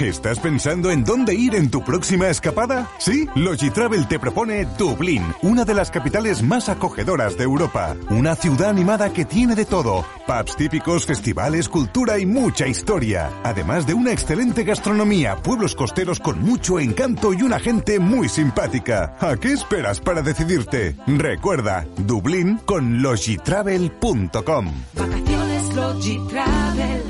¿Estás pensando en dónde ir en tu próxima escapada? Sí, Logitravel te propone Dublín, una de las capitales más acogedoras de Europa. Una ciudad animada que tiene de todo. Pubs típicos, festivales, cultura y mucha historia. Además de una excelente gastronomía, pueblos costeros con mucho encanto y una gente muy simpática. ¿A qué esperas para decidirte? Recuerda, Dublín con logitravel.com. Vacaciones Logitravel.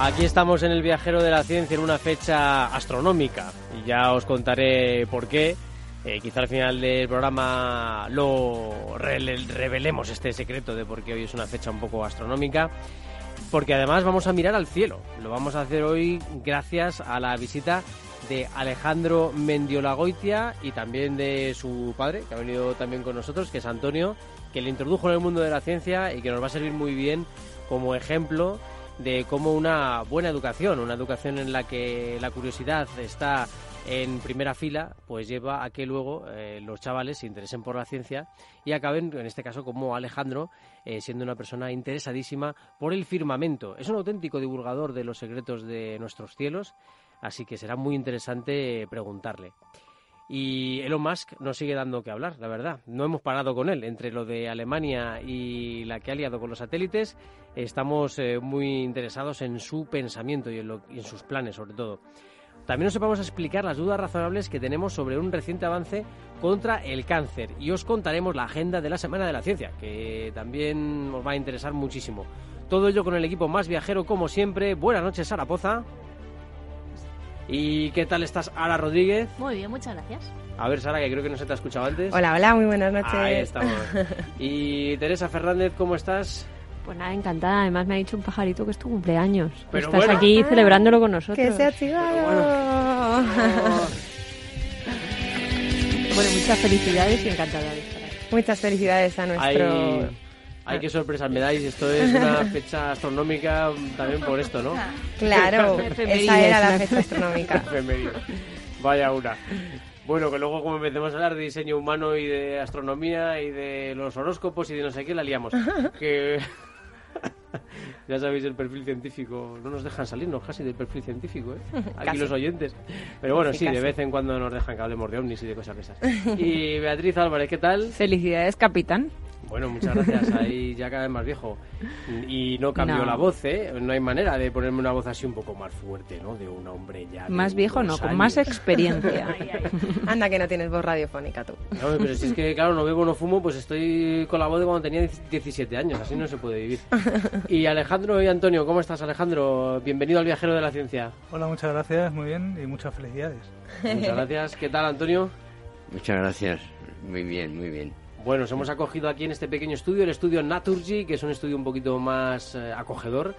Aquí estamos en el viajero de la ciencia en una fecha astronómica y ya os contaré por qué. Eh, quizá al final del programa lo revelemos este secreto de por qué hoy es una fecha un poco astronómica. Porque además vamos a mirar al cielo. Lo vamos a hacer hoy gracias a la visita de Alejandro Mendiolagoitia y también de su padre, que ha venido también con nosotros, que es Antonio, que le introdujo en el mundo de la ciencia y que nos va a servir muy bien como ejemplo de cómo una buena educación, una educación en la que la curiosidad está en primera fila, pues lleva a que luego eh, los chavales se interesen por la ciencia y acaben, en este caso, como Alejandro, eh, siendo una persona interesadísima por el firmamento. Es un auténtico divulgador de los secretos de nuestros cielos, así que será muy interesante preguntarle. Y Elon Musk nos sigue dando que hablar, la verdad. No hemos parado con él. Entre lo de Alemania y la que ha liado con los satélites, estamos eh, muy interesados en su pensamiento y en, y en sus planes, sobre todo. También nos vamos a explicar las dudas razonables que tenemos sobre un reciente avance contra el cáncer y os contaremos la agenda de la Semana de la Ciencia, que también os va a interesar muchísimo. Todo ello con el equipo más viajero, como siempre. Buenas noches, Sara Poza. ¿Y qué tal estás, Ara Rodríguez? Muy bien, muchas gracias. A ver, Sara, que creo que no se te ha escuchado antes. Hola, hola, muy buenas noches. Ahí estamos. Y Teresa Fernández, ¿cómo estás? Pues nada, encantada. Además me ha dicho un pajarito que es tu cumpleaños. Pero Estás bueno. aquí celebrándolo con nosotros. Que se ha activado. Bueno, muchas felicidades y encantada de estar aquí. Muchas felicidades a nuestro... ay, qué sorpresa me dais. Esto es una fecha astronómica también por esto, ¿no? Claro, esa era la fecha astronómica. Vaya una. Bueno, que luego como empecemos a hablar de diseño humano y de astronomía y de los horóscopos y de no sé qué, la liamos. Que... ya sabéis el perfil científico, no nos dejan salirnos casi del perfil científico, ¿eh? Aquí Casi. los oyentes. Pero bueno, sí, de vez en cuando nos dejan que hablemos de ovnis y de cosas de esas. Y Beatriz Álvarez, ¿qué tal? Felicidades, capitán. Bueno, muchas gracias. Ahí ya cada vez más viejo. Y no cambió No. la voz, ¿eh? No hay manera de ponerme una voz así un poco más fuerte, ¿no? De un hombre ya. Más viejo no, con más experiencia. Anda que no tienes voz radiofónica tú. No, pero si es que, claro, no bebo, no fumo, pues estoy con la voz de cuando tenía 17 años. Así no se puede vivir. Y Alejandro y Antonio, ¿cómo estás, Alejandro? Bienvenido al Viajero de la Ciencia. Hola, muchas gracias, muy bien y muchas felicidades. Muchas gracias. ¿Qué tal, Antonio? Muchas gracias. Muy bien, muy bien. Bueno, nos hemos acogido aquí en este pequeño estudio, el estudio Naturgy, que es un estudio un poquito más eh, acogedor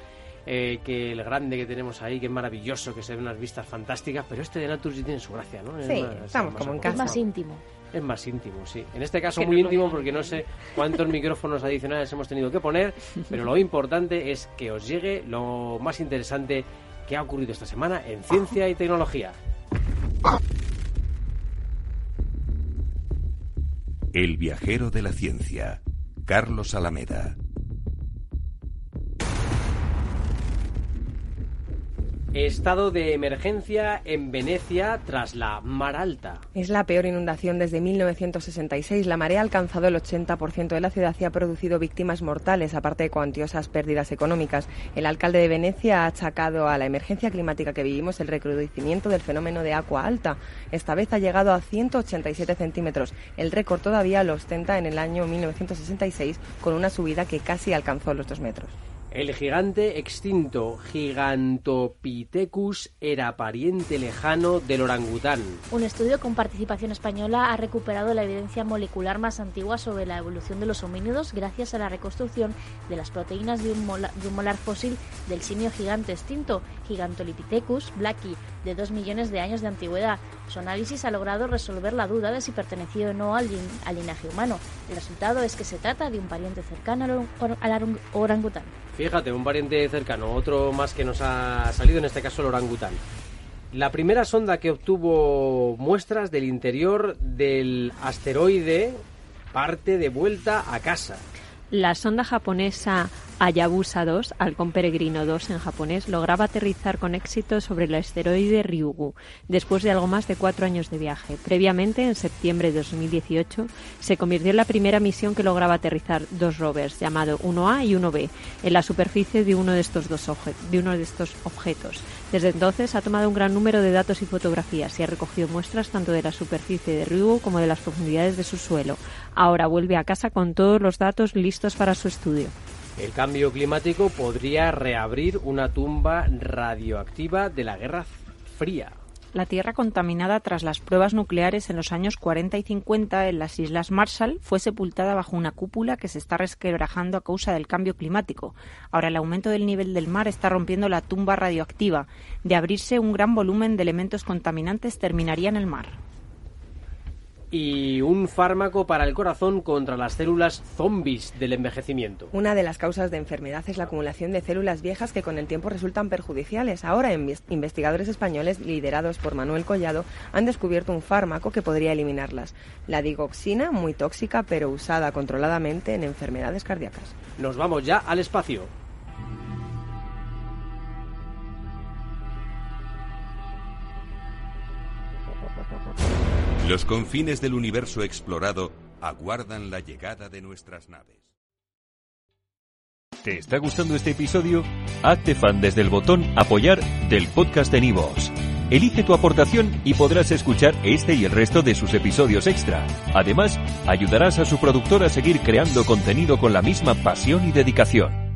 eh, que el grande que tenemos ahí, que es maravilloso, que se ven unas vistas fantásticas, pero este de Naturgy tiene su gracia, ¿no? Es Sí, más- estamos más como en acogedor. Es más íntimo. Es más íntimo, sí. En este caso Que muy íntimo porque no sé cuántos micrófonos adicionales hemos tenido que poner, pero lo importante es que os llegue lo más interesante que ha ocurrido esta semana en ciencia y tecnología. El viajero de la ciencia. Carlos Alameda. Estado de emergencia en Venecia tras la mar alta. Es la peor inundación desde 1966. La marea ha alcanzado el 80% de la ciudad y ha producido víctimas mortales, aparte de cuantiosas pérdidas económicas. El alcalde de Venecia ha achacado a la emergencia climática que vivimos el recrudecimiento del fenómeno de agua alta. Esta vez ha llegado a 187 centímetros. El récord todavía lo ostenta en el año 1966 con una subida que casi alcanzó los dos metros. El gigante extinto Gigantopithecus era pariente lejano del orangután. Un estudio con participación española ha recuperado la evidencia molecular más antigua sobre la evolución de los homínidos gracias a la reconstrucción de las proteínas de un, de un molar fósil del simio gigante extinto, Gigantolipithecus blacki, de dos millones de años de antigüedad. Su análisis ha logrado resolver la duda de si pertenecía o no al, lin- al linaje humano. El resultado es que se trata de un pariente cercano al, or- al arung- orangután. Fíjate, un pariente cercano, otro más que nos ha salido, en este caso el orangután. La primera sonda que obtuvo muestras del interior del asteroide parte de vuelta a casa. La sonda japonesa Hayabusa 2, Halcón Peregrino 2 en japonés, lograba aterrizar con éxito sobre el asteroide Ryugu, después de algo más de cuatro años de viaje. Previamente, en septiembre de 2018, se convirtió en la primera misión que lograba aterrizar dos rovers, llamado 1A y 1B, en la superficie de uno de estos, dos de uno de estos objetos. Desde entonces ha tomado un gran número de datos y fotografías y ha recogido muestras tanto de la superficie de Ryugu como de las profundidades de su suelo. Ahora vuelve a casa con todos los datos listos para su estudio. El cambio climático podría reabrir una tumba radioactiva de la Guerra Fría. La Tierra contaminada tras las pruebas nucleares en los años 40 y 50 en las Islas Marshall fue sepultada bajo una cúpula que se está resquebrajando a causa del cambio climático. Ahora el aumento del nivel del mar está rompiendo la tumba radioactiva. De abrirse un gran volumen de elementos contaminantes terminaría en el mar. Y un fármaco para el corazón contra las células zombies del envejecimiento. Una de las causas de enfermedad es la acumulación de células viejas que con el tiempo resultan perjudiciales. Ahora, inves- investigadores españoles, liderados por Manuel Collado, han descubierto un fármaco que podría eliminarlas. La digoxina, muy tóxica, pero usada controladamente en enfermedades cardíacas. Nos vamos ya al espacio. Los confines del universo explorado aguardan la llegada de nuestras naves. ¿Te está gustando este episodio? Hazte fan desde el botón Apoyar del podcast de Nivos. Elige tu aportación y podrás escuchar este y el resto de sus episodios extra. Además, ayudarás a su productor a seguir creando contenido con la misma pasión y dedicación.